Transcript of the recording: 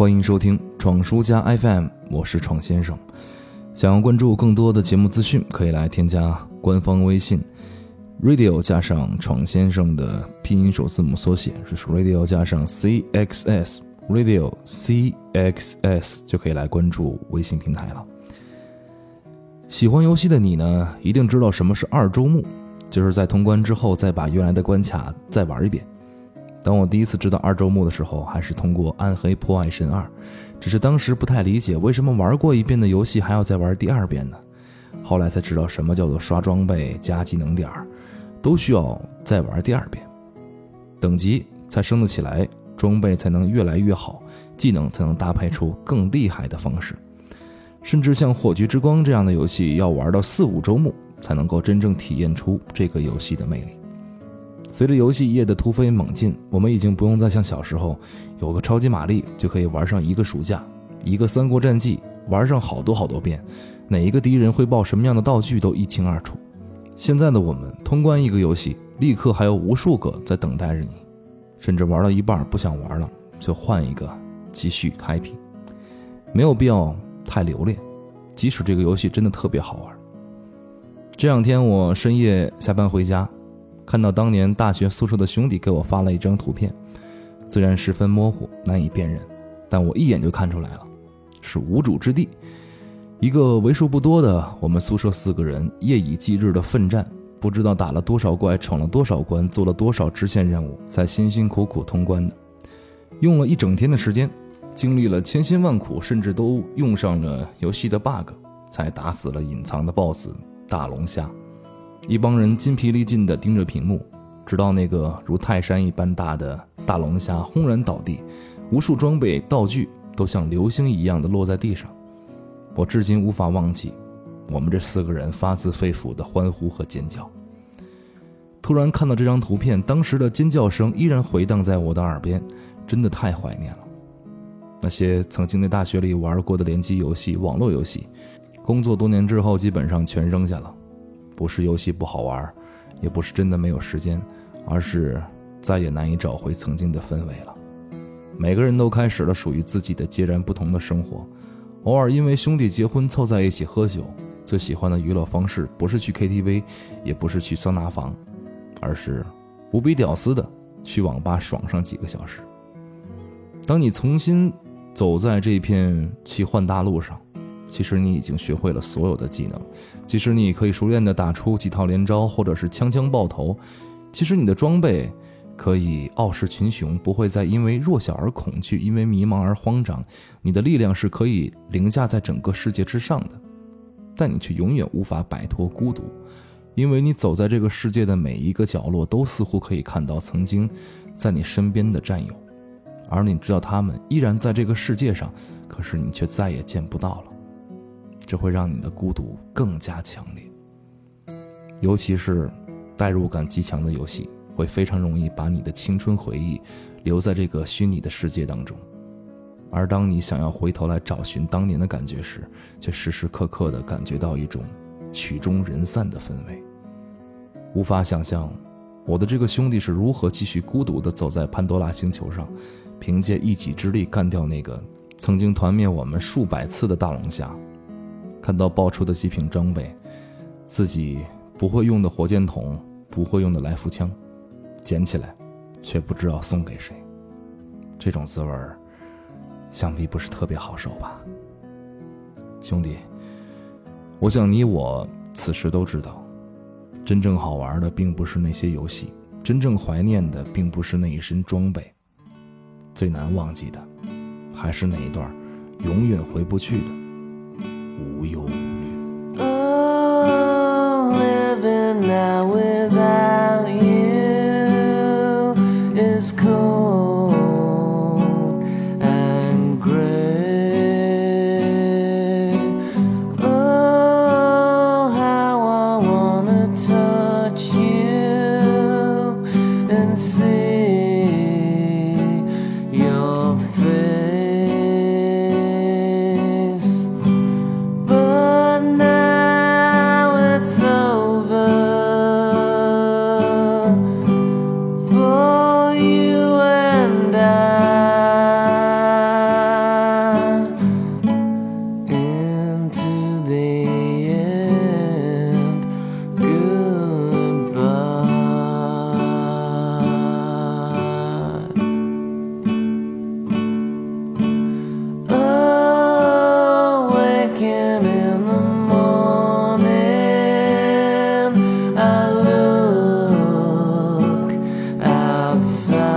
欢迎收听闯书家 FM，我是闯先生。想要关注更多的节目资讯，可以来添加官方微信 radio 加上闯先生的拼音首字母缩写，就是 radio 加上 cxs radio cxs 就可以来关注微信平台了。喜欢游戏的你呢，一定知道什么是二周目，就是在通关之后再把原来的关卡再玩一遍。当我第一次知道二周目的时候，还是通过《暗黑破坏神二》，只是当时不太理解为什么玩过一遍的游戏还要再玩第二遍呢？后来才知道什么叫做刷装备、加技能点，都需要再玩第二遍，等级才升得起来，装备才能越来越好，技能才能搭配出更厉害的方式。甚至像《火炬之光》这样的游戏，要玩到四五周目才能够真正体验出这个游戏的魅力。随着游戏业的突飞猛进，我们已经不用再像小时候有个超级玛丽就可以玩上一个暑假，一个三国战记玩上好多好多遍，哪一个敌人会爆什么样的道具都一清二楚。现在的我们通关一个游戏，立刻还有无数个在等待着你，甚至玩到一半不想玩了，就换一个继续开屏，没有必要太留恋，即使这个游戏真的特别好玩。这两天我深夜下班回家。看到当年大学宿舍的兄弟给我发了一张图片，虽然十分模糊难以辨认，但我一眼就看出来了，是无主之地，一个为数不多的我们宿舍四个人夜以继日的奋战，不知道打了多少怪，闯了多少关，做了多少支线任务，才辛辛苦苦通关的，用了一整天的时间，经历了千辛万苦，甚至都用上了游戏的 bug，才打死了隐藏的 BOSS 大龙虾。一帮人筋疲力尽地盯着屏幕，直到那个如泰山一般大的大龙虾轰然倒地，无数装备道具都像流星一样的落在地上。我至今无法忘记，我们这四个人发自肺腑的欢呼和尖叫。突然看到这张图片，当时的尖叫声依然回荡在我的耳边，真的太怀念了。那些曾经在大学里玩过的联机游戏、网络游戏，工作多年之后基本上全扔下了。不是游戏不好玩，也不是真的没有时间，而是再也难以找回曾经的氛围了。每个人都开始了属于自己的截然不同的生活，偶尔因为兄弟结婚凑在一起喝酒，最喜欢的娱乐方式不是去 KTV，也不是去桑拿房，而是无比屌丝的去网吧爽上几个小时。当你重新走在这片奇幻大陆上。其实你已经学会了所有的技能，其实你可以熟练的打出几套连招，或者是枪枪爆头。其实你的装备可以傲视群雄，不会再因为弱小而恐惧，因为迷茫而慌张。你的力量是可以凌驾在整个世界之上的，但你却永远无法摆脱孤独，因为你走在这个世界的每一个角落，都似乎可以看到曾经在你身边的战友，而你知道他们依然在这个世界上，可是你却再也见不到了。这会让你的孤独更加强烈，尤其是代入感极强的游戏，会非常容易把你的青春回忆留在这个虚拟的世界当中。而当你想要回头来找寻当年的感觉时，却时时刻刻地感觉到一种曲终人散的氛围。无法想象我的这个兄弟是如何继续孤独地走在潘多拉星球上，凭借一己之力干掉那个曾经团灭我们数百次的大龙虾。看到爆出的极品装备，自己不会用的火箭筒，不会用的来福枪，捡起来，却不知道送给谁。这种滋味儿，想必不是特别好受吧？兄弟，我想你我此时都知道，真正好玩的并不是那些游戏，真正怀念的并不是那一身装备，最难忘记的，还是那一段永远回不去的。无忧无虑。Oh, living now without you is cool. coração.